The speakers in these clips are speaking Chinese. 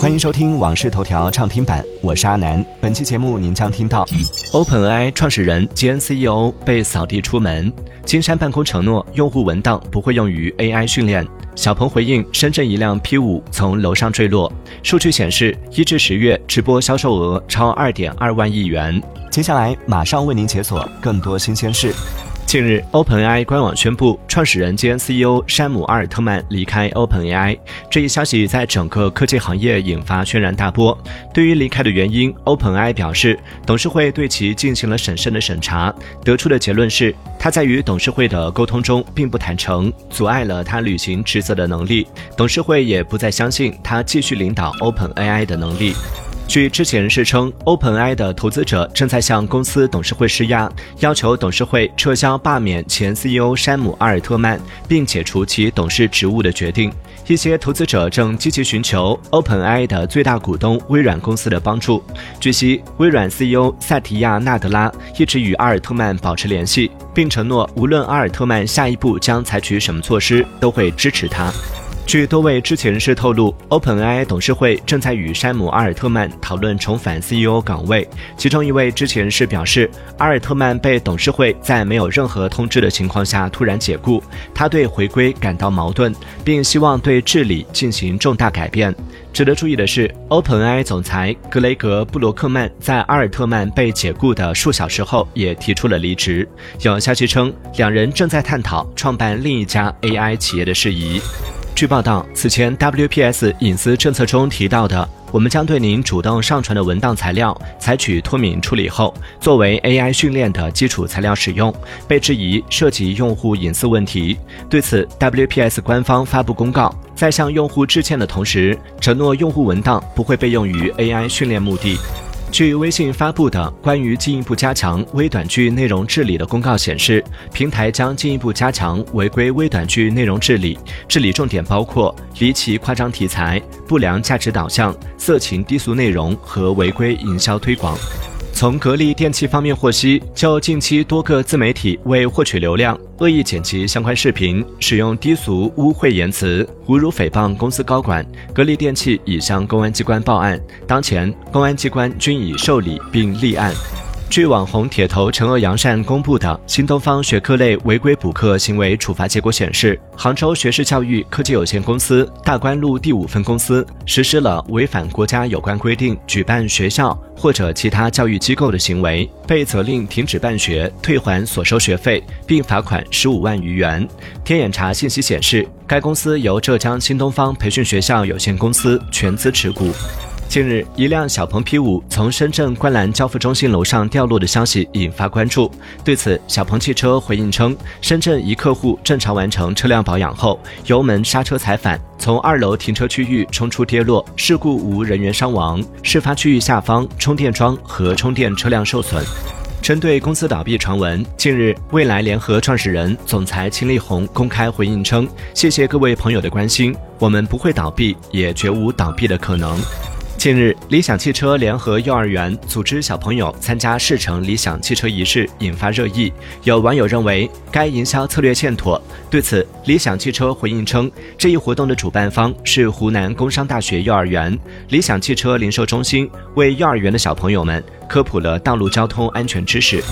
欢迎收听《往事头条》畅听版，我是阿南。本期节目您将听到：OpenAI 创始人兼 CEO 被扫地出门；金山办公承诺用户文档不会用于 AI 训练；小鹏回应深圳一辆 P5 从楼上坠落；数据显示，一至十月直播销售额超二点二万亿元。接下来马上为您解锁更多新鲜事。近日，OpenAI 官网宣布，创始人兼 CEO 山姆·阿尔特曼离开 OpenAI。这一消息在整个科技行业引发轩然大波。对于离开的原因，OpenAI 表示，董事会对其进行了审慎的审查，得出的结论是，他在与董事会的沟通中并不坦诚，阻碍了他履行职责的能力。董事会也不再相信他继续领导 OpenAI 的能力。据知情人士称，OpenAI 的投资者正在向公司董事会施压，要求董事会撤销罢免前 CEO 山姆·阿尔特曼并解除其董事职务的决定。一些投资者正积极寻求 OpenAI 的最大股东微软公司的帮助。据悉，微软 CEO 萨提亚·纳德拉一直与阿尔特曼保持联系，并承诺无论阿尔特曼下一步将采取什么措施，都会支持他。据多位知情人士透露，OpenAI 董事会正在与山姆·阿尔特曼讨论重返 CEO 岗位。其中一位知情人士表示，阿尔特曼被董事会在没有任何通知的情况下突然解雇，他对回归感到矛盾，并希望对治理进行重大改变。值得注意的是，OpenAI 总裁格雷格·布罗克曼在阿尔特曼被解雇的数小时后也提出了离职。有消息称，两人正在探讨创办另一家 AI 企业的事宜。据报道，此前 WPS 隐私政策中提到的，我们将对您主动上传的文档材料采取脱敏处理后，作为 AI 训练的基础材料使用，被质疑涉及用户隐私问题。对此，WPS 官方发布公告，在向用户致歉的同时，承诺用户文档不会被用于 AI 训练目的。据微信发布的关于进一步加强微短剧内容治理的公告显示，平台将进一步加强违规微短剧内容治理，治理重点包括离奇夸张题材、不良价值导向、色情低俗内容和违规营销推广。从格力电器方面获悉，就近期多个自媒体为获取流量，恶意剪辑相关视频，使用低俗污秽言辞，侮辱诽谤公司高管，格力电器已向公安机关报案，当前公安机关均已受理并立案。据网红铁头惩恶扬善公布的新东方学科类违规补课行为处罚结果显示，杭州学士教育科技有限公司大观路第五分公司实施了违反国家有关规定举办学校或者其他教育机构的行为，被责令停止办学、退还所收学费，并罚款十五万余元。天眼查信息显示，该公司由浙江新东方培训学校有限公司全资持股。近日，一辆小鹏 P5 从深圳观澜交付中心楼上掉落的消息引发关注。对此，小鹏汽车回应称，深圳一客户正常完成车辆保养后，油门刹车踩反，从二楼停车区域冲出跌落，事故无人员伤亡。事发区域下方充电桩和充电车辆受损。针对公司倒闭传闻，近日，蔚来联合创始人、总裁秦力红公开回应称：“谢谢各位朋友的关心，我们不会倒闭，也绝无倒闭的可能。”近日，理想汽车联合幼儿园组织小朋友参加试乘理想汽车仪式，引发热议。有网友认为该营销策略欠妥。对此，理想汽车回应称，这一活动的主办方是湖南工商大学幼儿园理想汽车零售中心，为幼儿园的小朋友们科普了道路交通安全知识。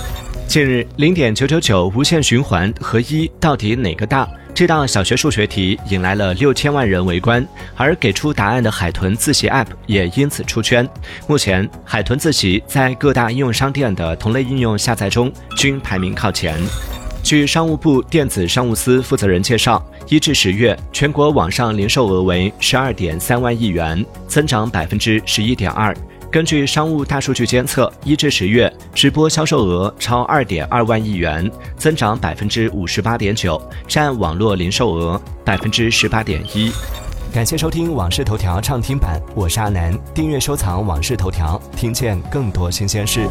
近日，零点九九九无限循环和一到底哪个大？这道小学数学题引来了六千万人围观，而给出答案的海豚自习 App 也因此出圈。目前，海豚自习在各大应用商店的同类应用下载中均排名靠前。据商务部电子商务司负责人介绍，一至十月，全国网上零售额为十二点三万亿元，增长百分之十一点二。根据商务大数据监测，一至十月直播销售额超二点二万亿元，增长百分之五十八点九，占网络零售额百分之十八点一。感谢收听《往事头条》畅听版，我是阿南。订阅收藏《往事头条》，听见更多新鲜事。